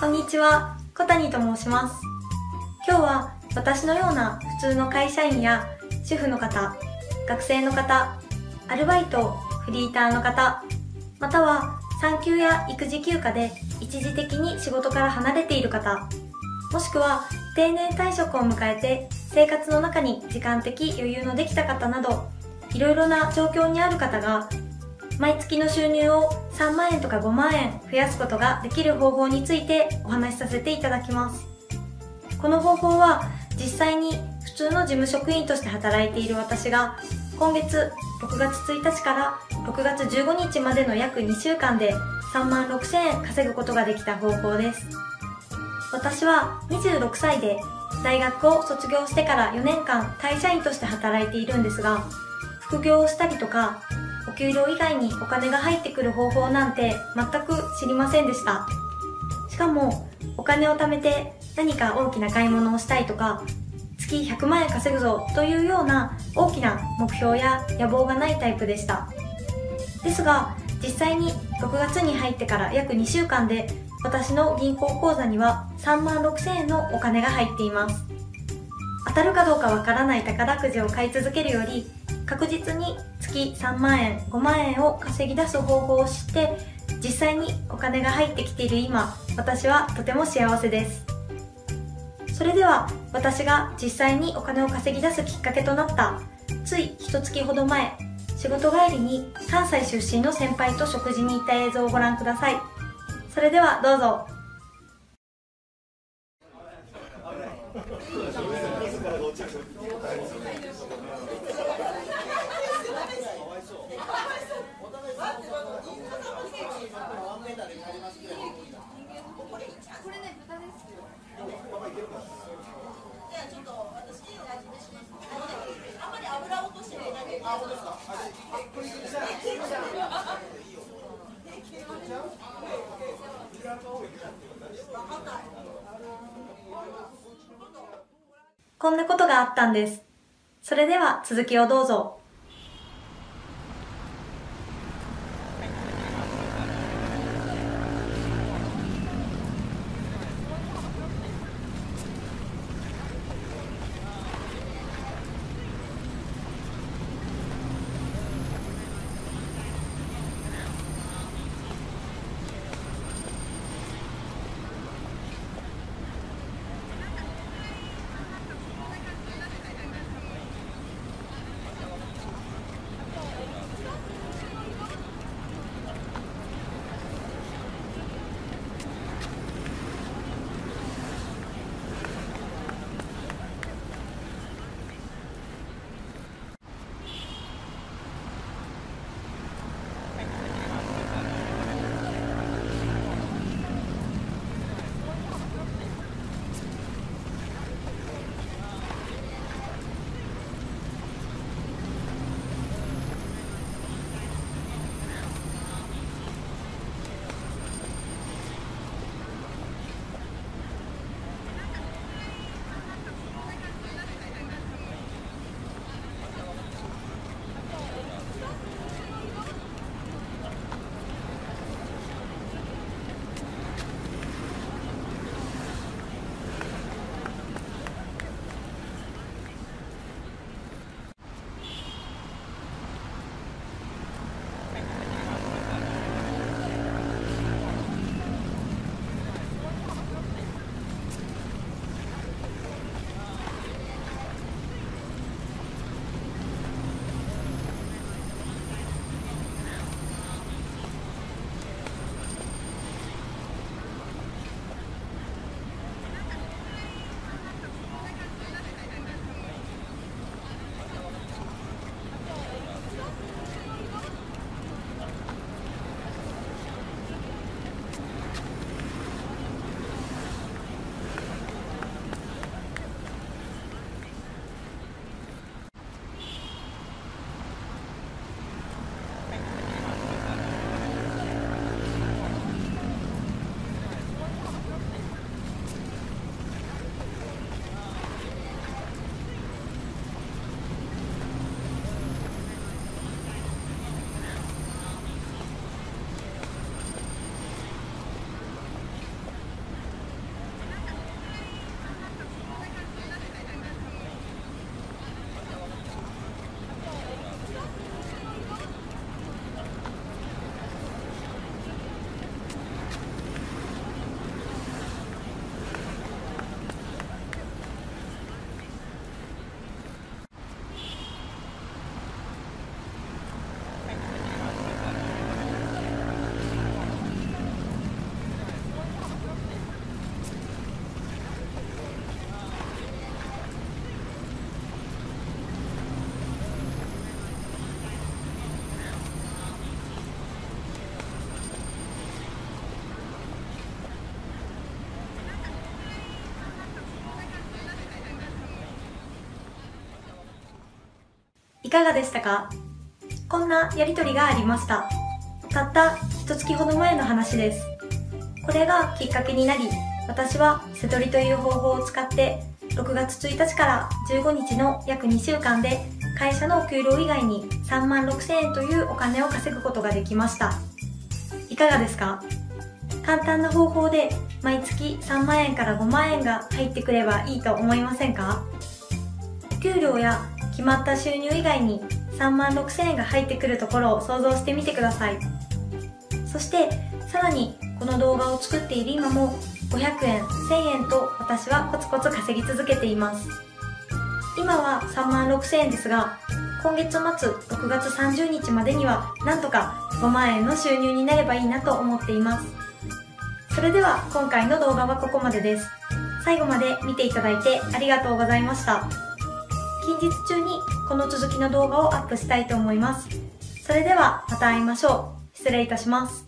こんにちは、小谷と申します。今日は私のような普通の会社員や主婦の方、学生の方、アルバイト、フリーターの方、または産休や育児休暇で一時的に仕事から離れている方、もしくは定年退職を迎えて生活の中に時間的余裕のできた方など、いろいろな状況にある方が毎月の収入を3万円とか5万円増やすことができる方法についてお話しさせていただきます。この方法は実際に普通の事務職員として働いている私が今月6月1日から6月15日までの約2週間で3万6000円稼ぐことができた方法です。私は26歳で大学を卒業してから4年間会社員として働いているんですが、副業をしたりとか給料以外にお金が入ってくる方法なんて全く知りませんでした。しかも、お金を貯めて何か大きな買い物をしたいとか、月100万円稼ぐぞというような大きな目標や野望がないタイプでした。ですが、実際に6月に入ってから約2週間で私の銀行口座には3万6千円のお金が入っています。当たるかどうかわからない宝くじを買い続けるより確実に月3万円5万円を稼ぎ出す方法を知って実際にお金が入ってきている今私はとても幸せです。それでは私が実際にお金を稼ぎ出すきっかけとなったつい一月ほど前仕事帰りに関西出身の先輩と食事に行った映像をご覧ください。それではどうぞ。こんなことがあったんです。それでは続きをどうぞ。いかがでしたか？こんなやりとりがありました。たった一月ほど前の話です。これがきっかけになり、私は瀬取りという方法を使って6月1日から15日の約2週間で会社のお給料以外に3万6千円というお金を稼ぐことができました。いかがですか？簡単な方法で毎月3万円から5万円が入ってくればいいと思いませんか？給料や決まった収入以外に3万6千円が入ってくるところを想像してみてください。そしてさらにこの動画を作っている今も500円、1000円と私はコツコツ稼ぎ続けています。今は3万6000円ですが、今月末6月30日までにはなんとか5万円の収入になればいいなと思っています。それでは今回の動画はここまでです。最後まで見ていただいてありがとうございました。近日中にこの続きの動画をアップしたいと思います。それではまた会いましょう。失礼いたします。